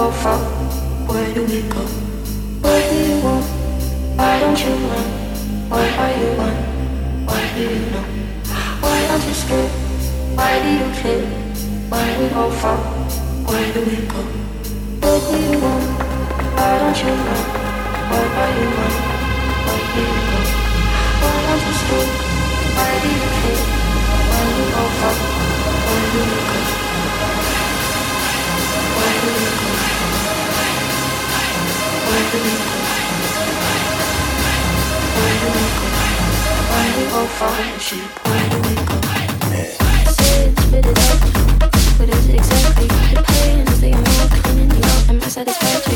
go for? Where do we go? Why do you want? Why don't you run? Why are you on? Why do you know? Why aren't you scared? Why do you fear? Why do we go far? Where do we go? satisfied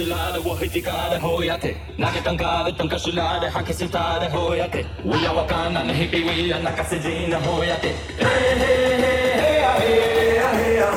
kashilade wo hitikade hoyate. Nakatangade tankashilade hakasitade hoyate. Hey hey hey hey hey hey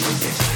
music.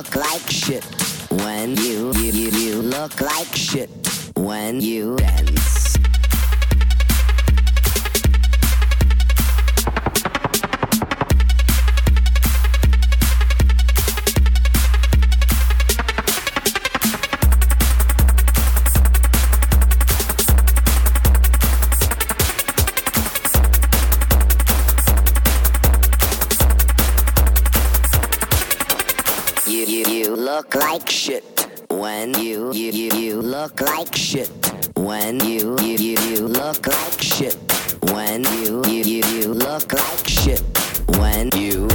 look like shit when you you you, you look like shit when you dance. when you you you you look like shit. When you you you you look like shit. When you you you you look like shit. When you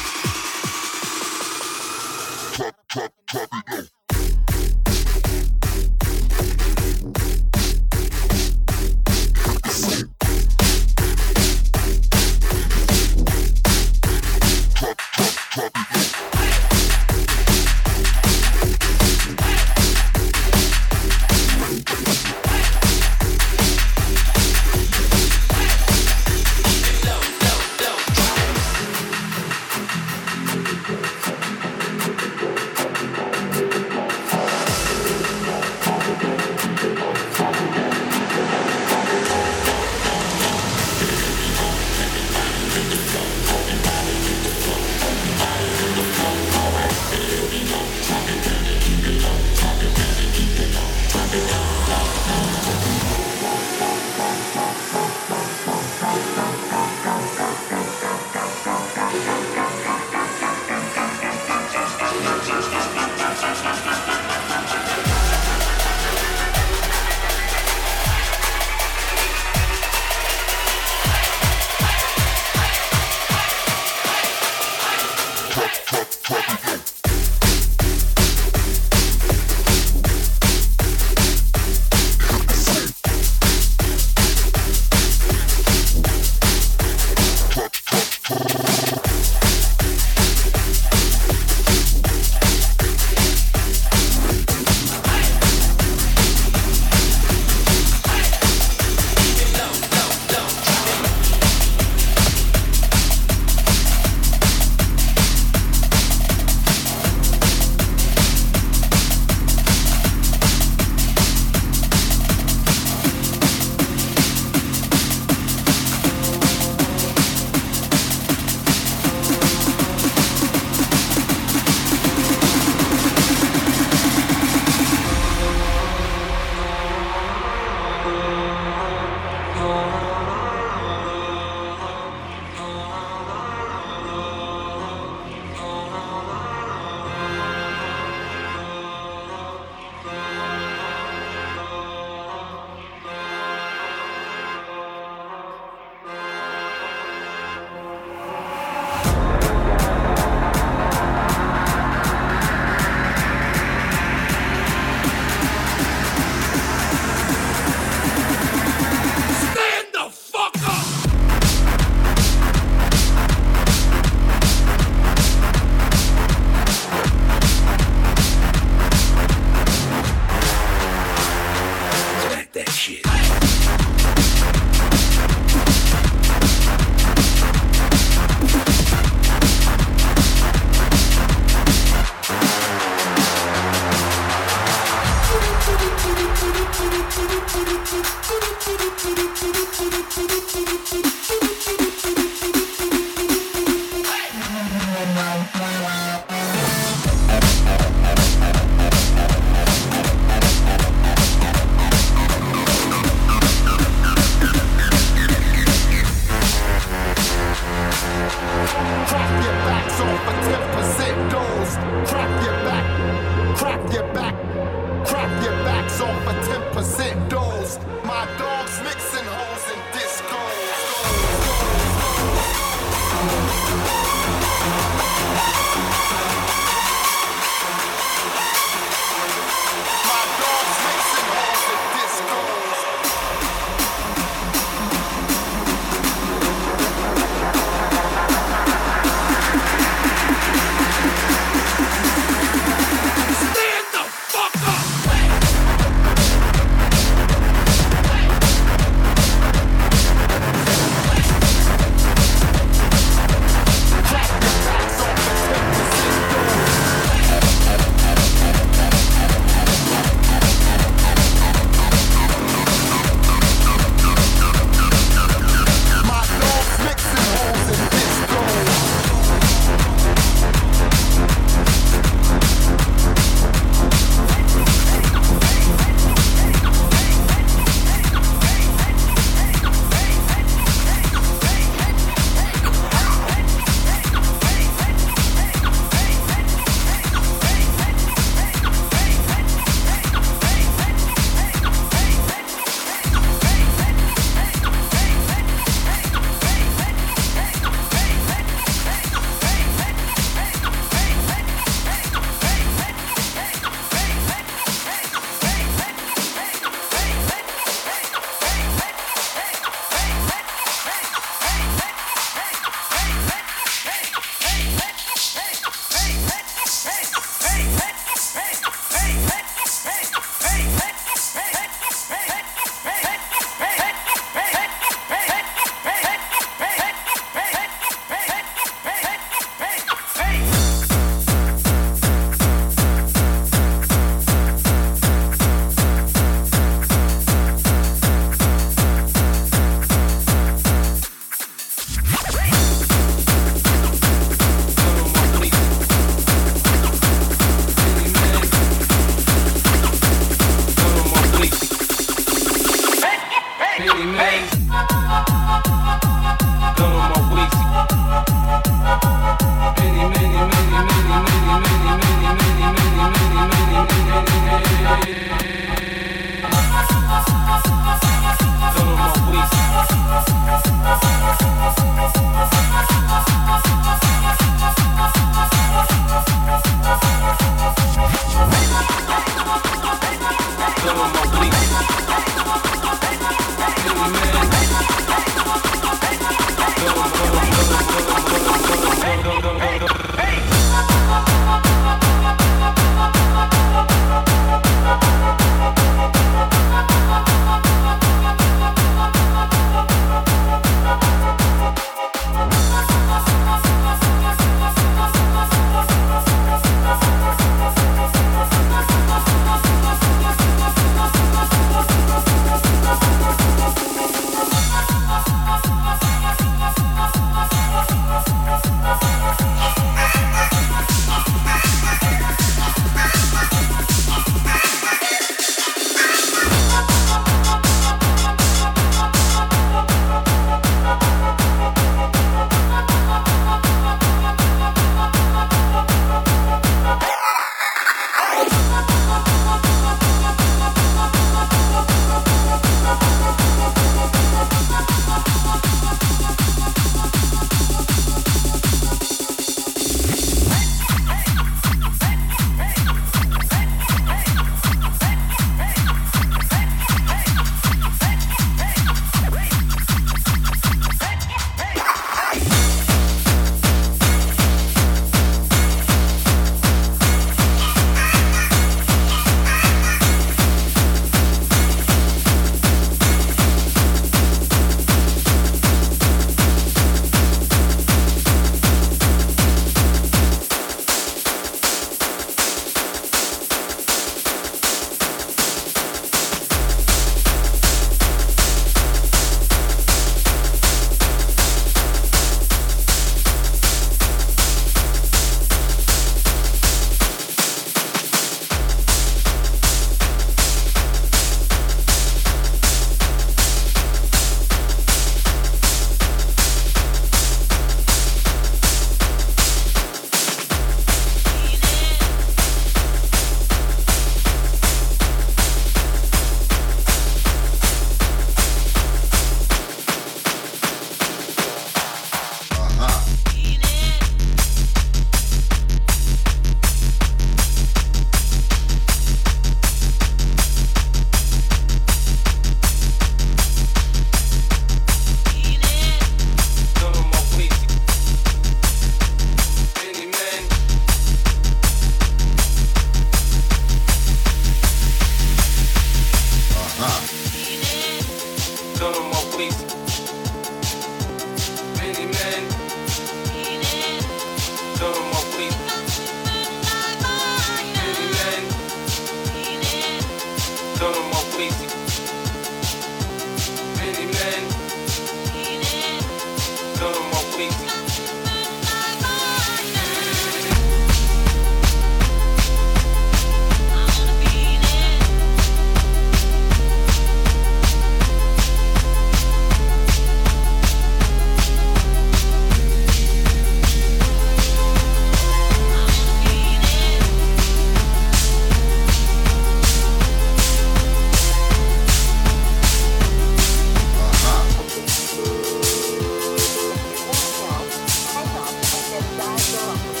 说了。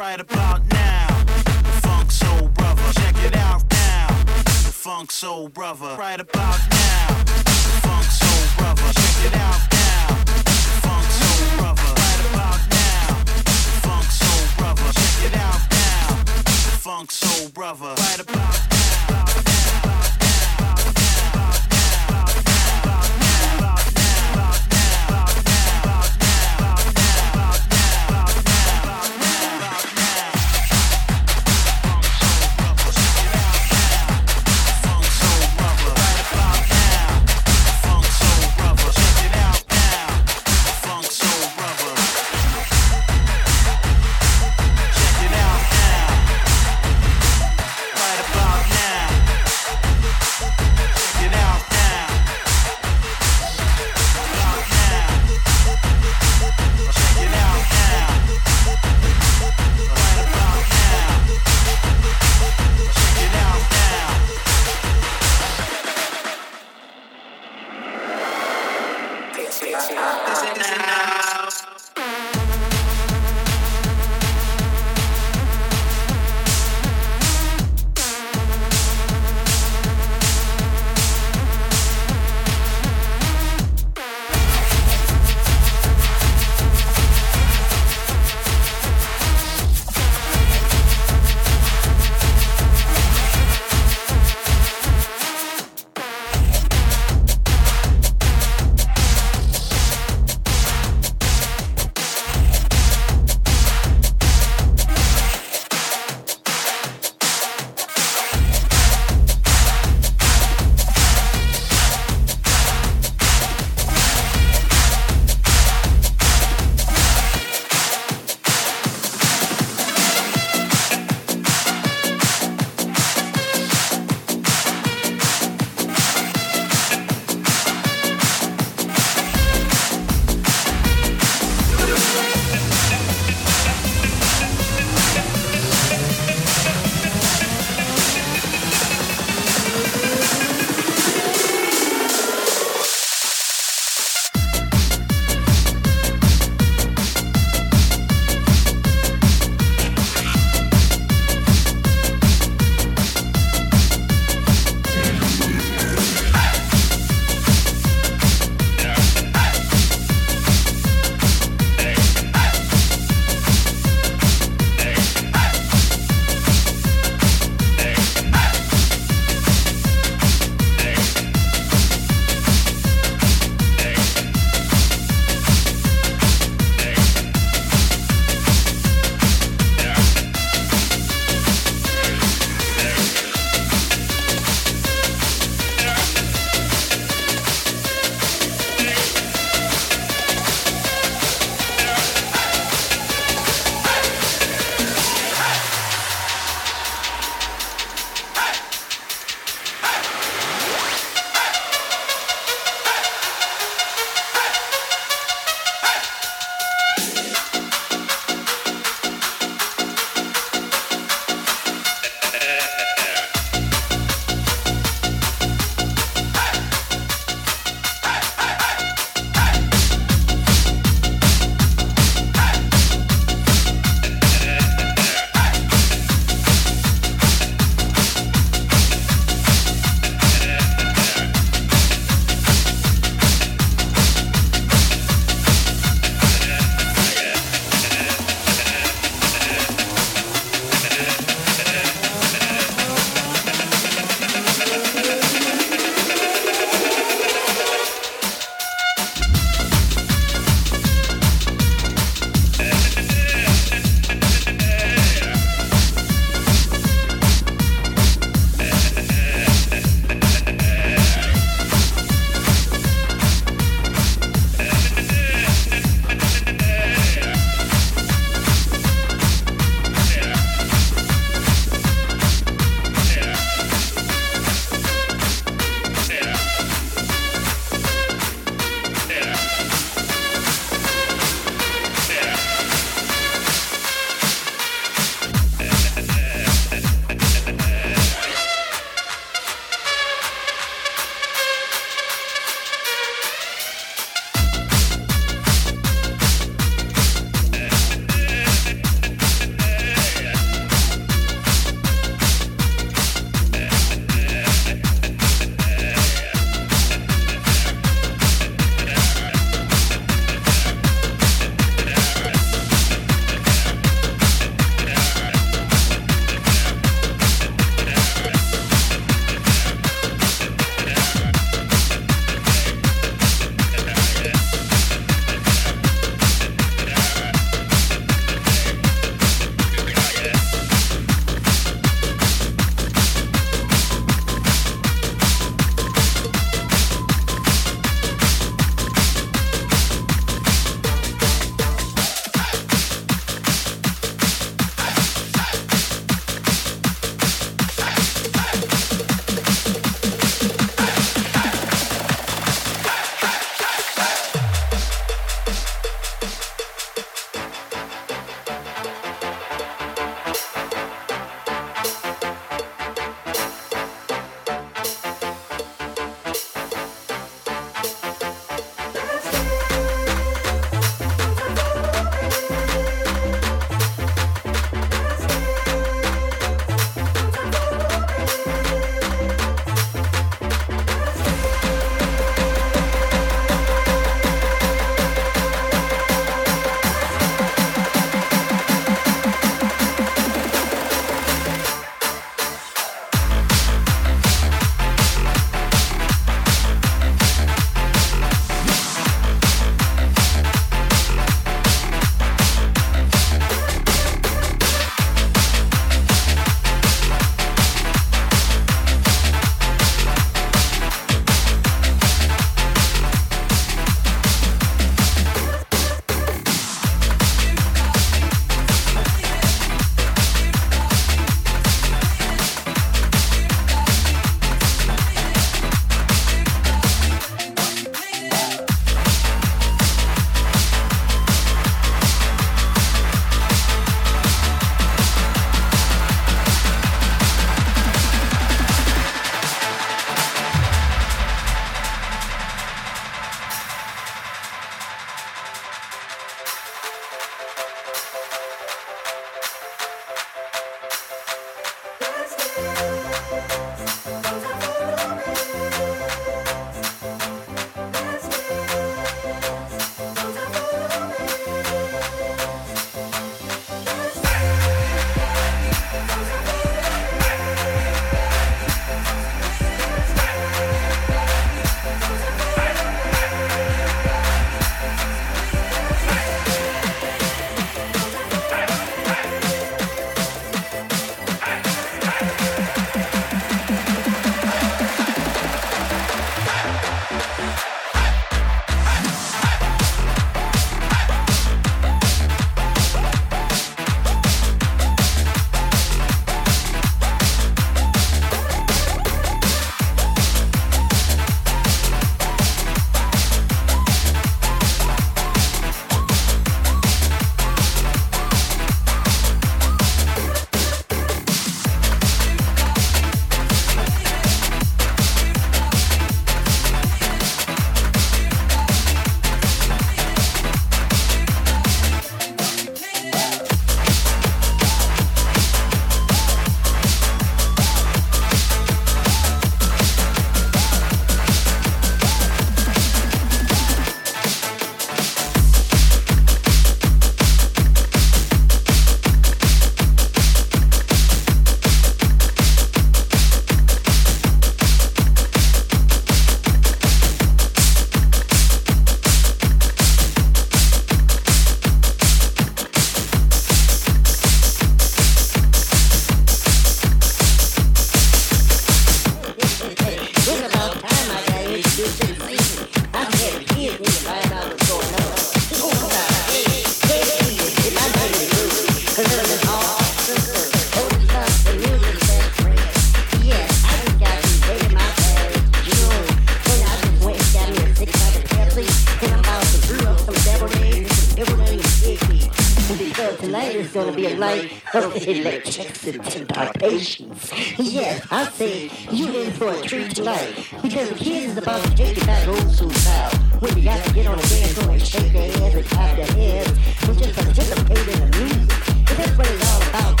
Is gonna be a night of electricity vibrations. Yes, I say you're in for a treat tonight. Because the kids is about to take you back old school style. When you got to get on the dance floor and shake their hands and clap their hands and just participate in the music. And that's what it's all about.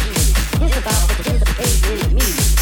It's about participating in the music.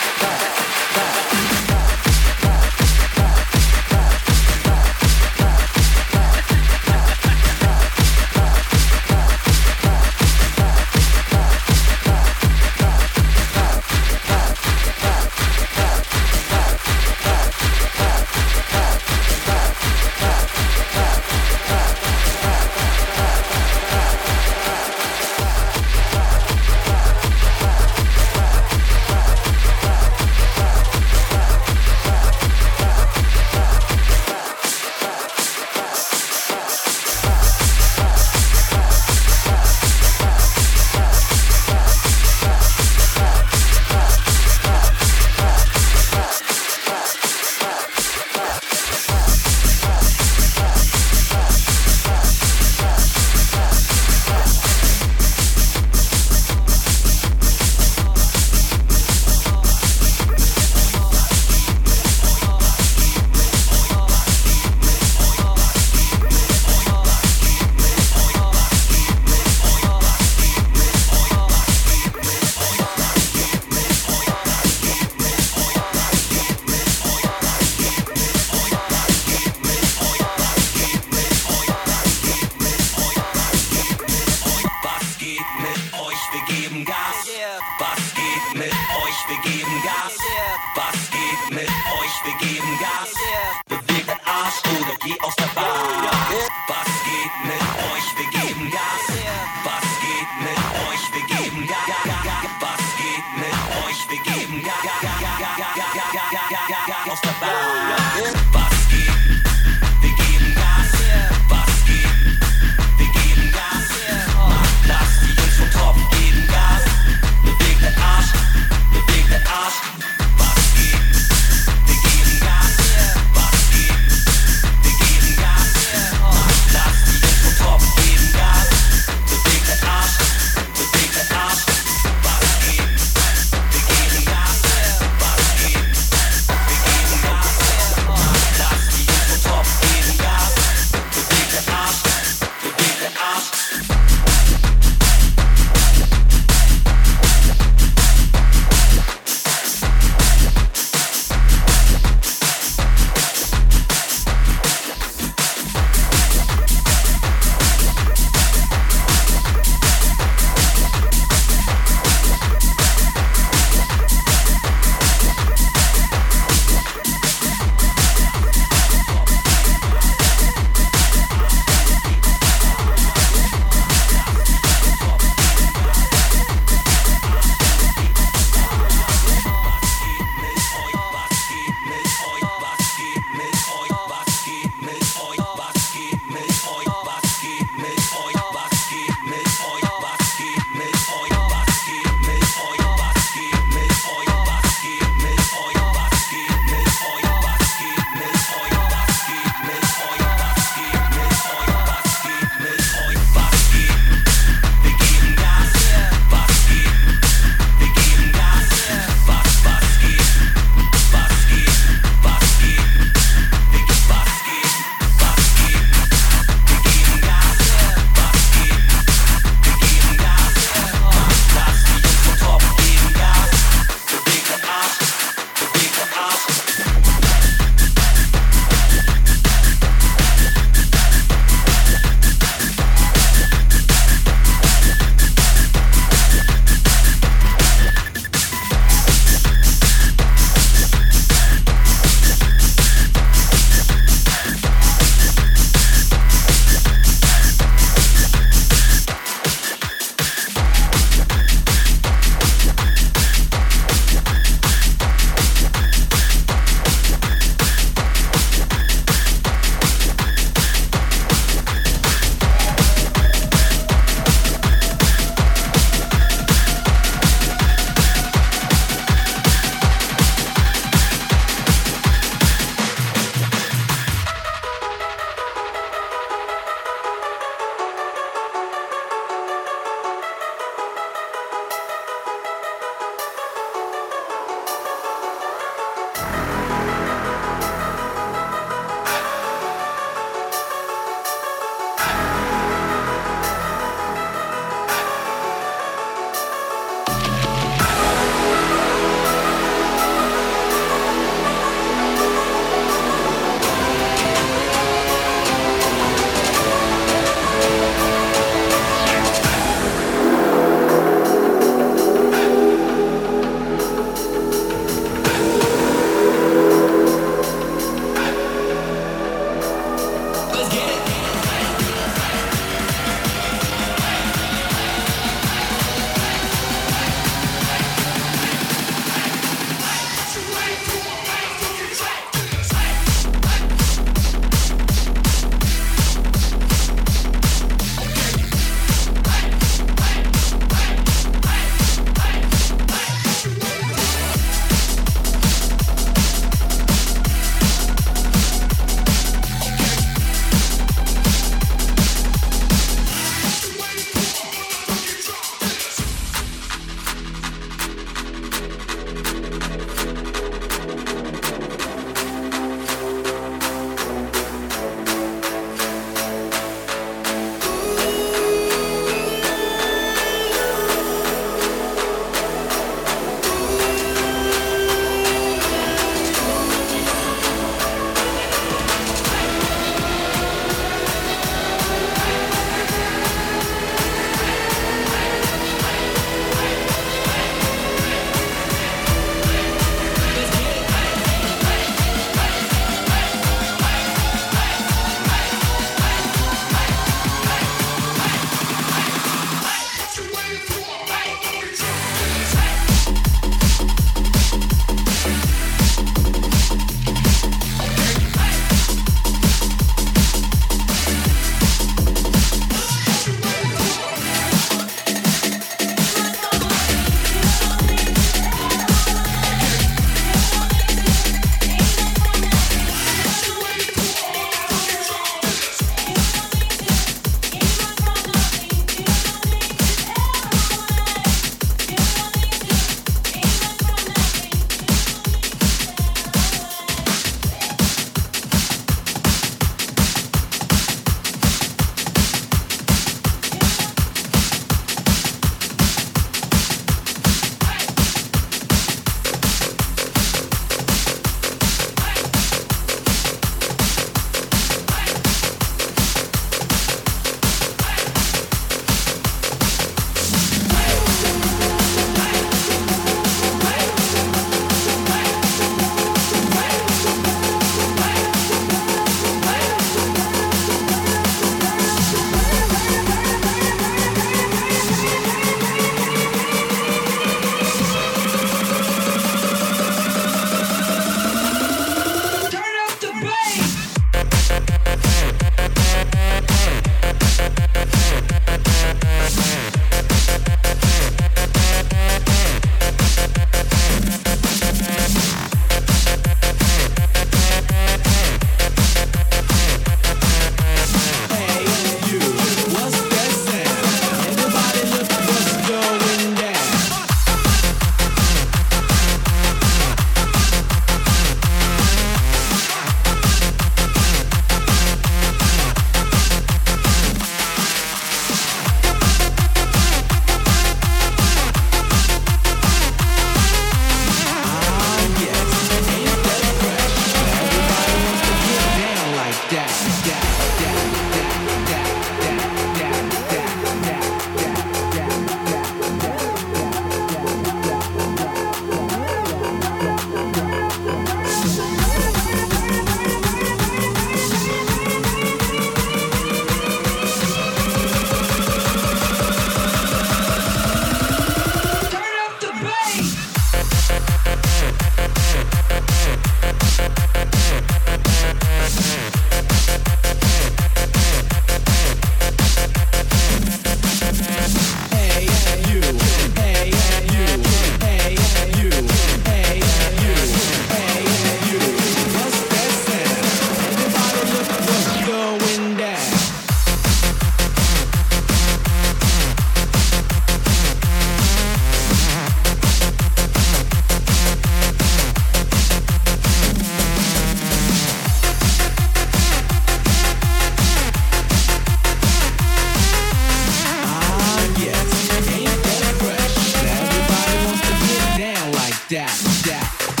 Yeah.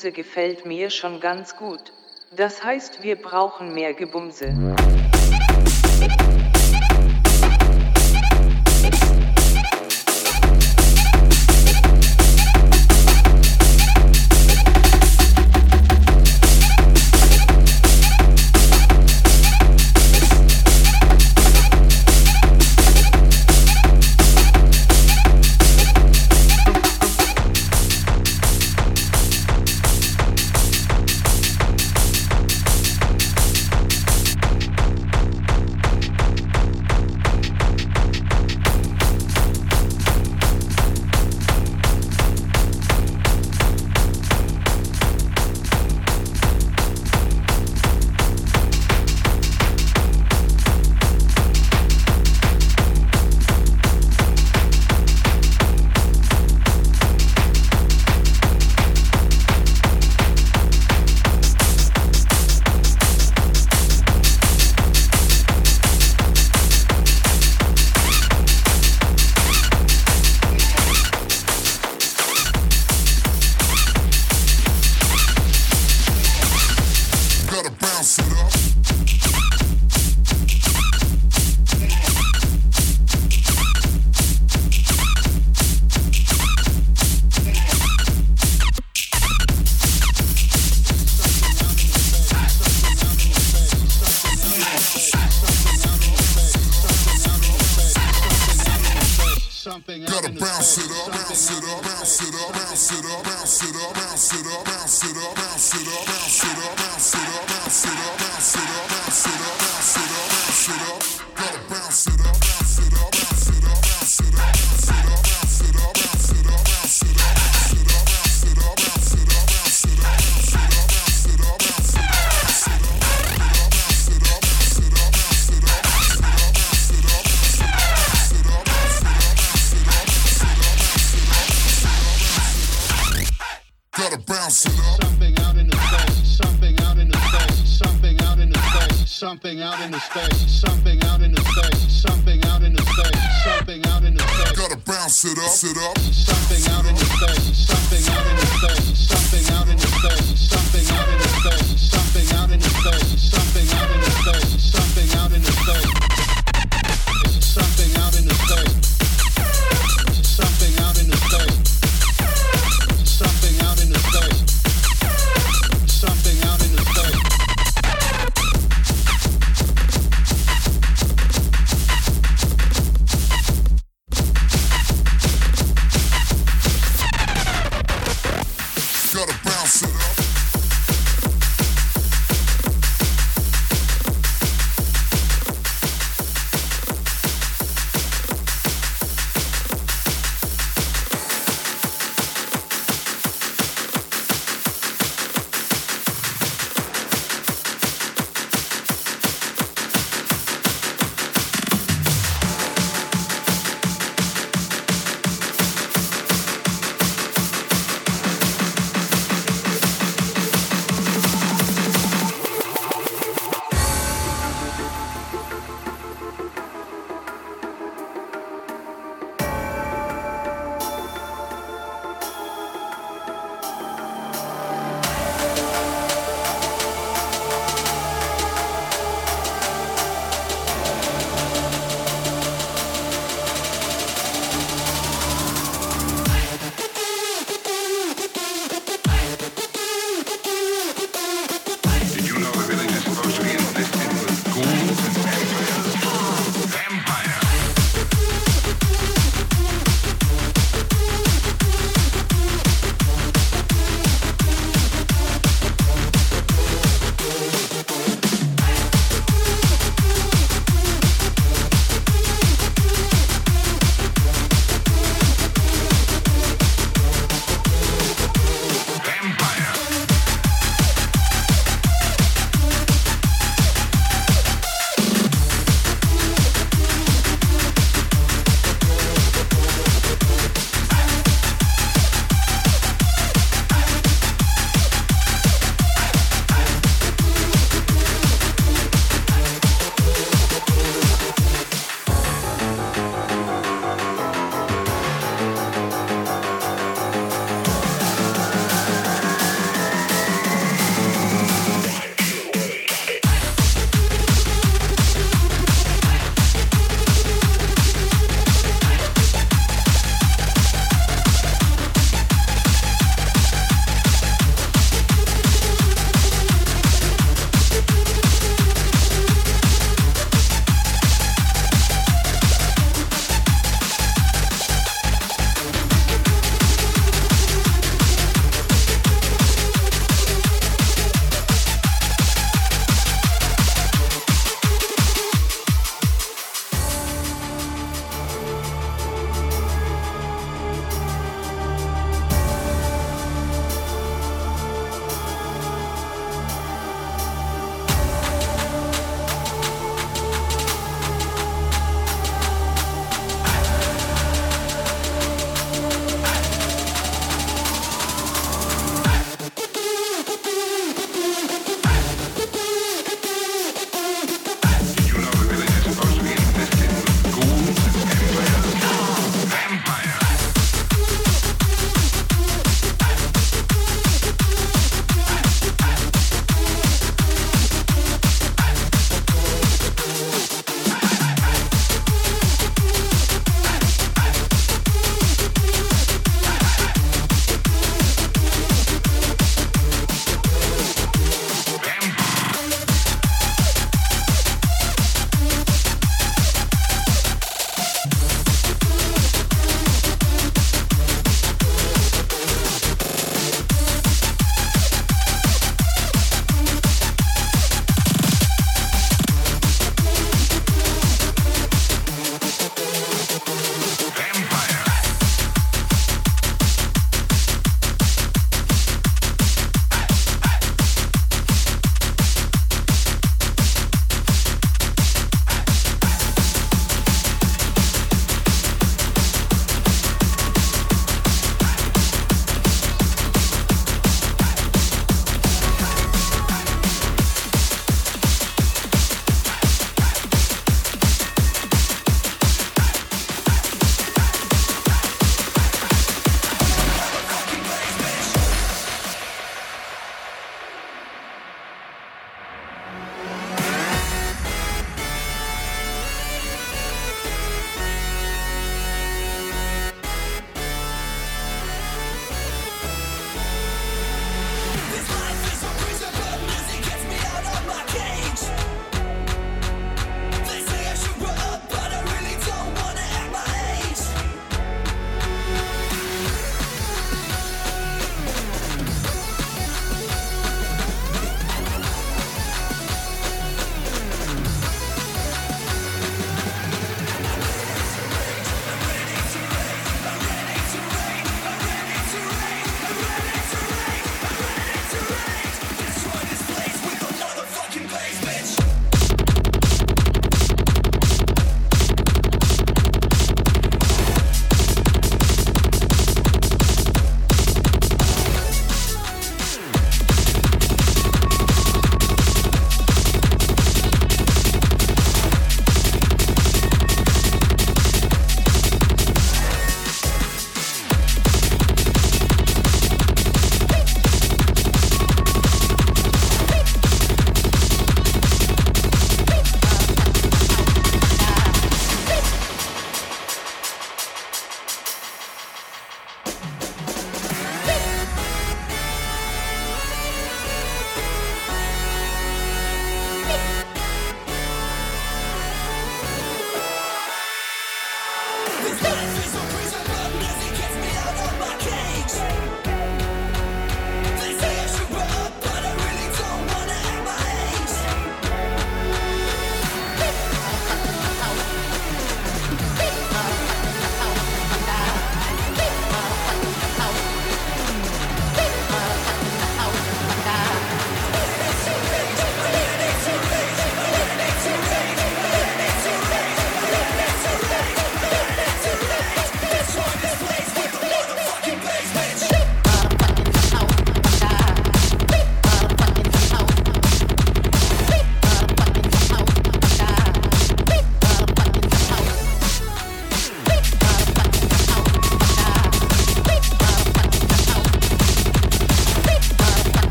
Gebumse gefällt mir schon ganz gut. Das heißt, wir brauchen mehr Gebumse.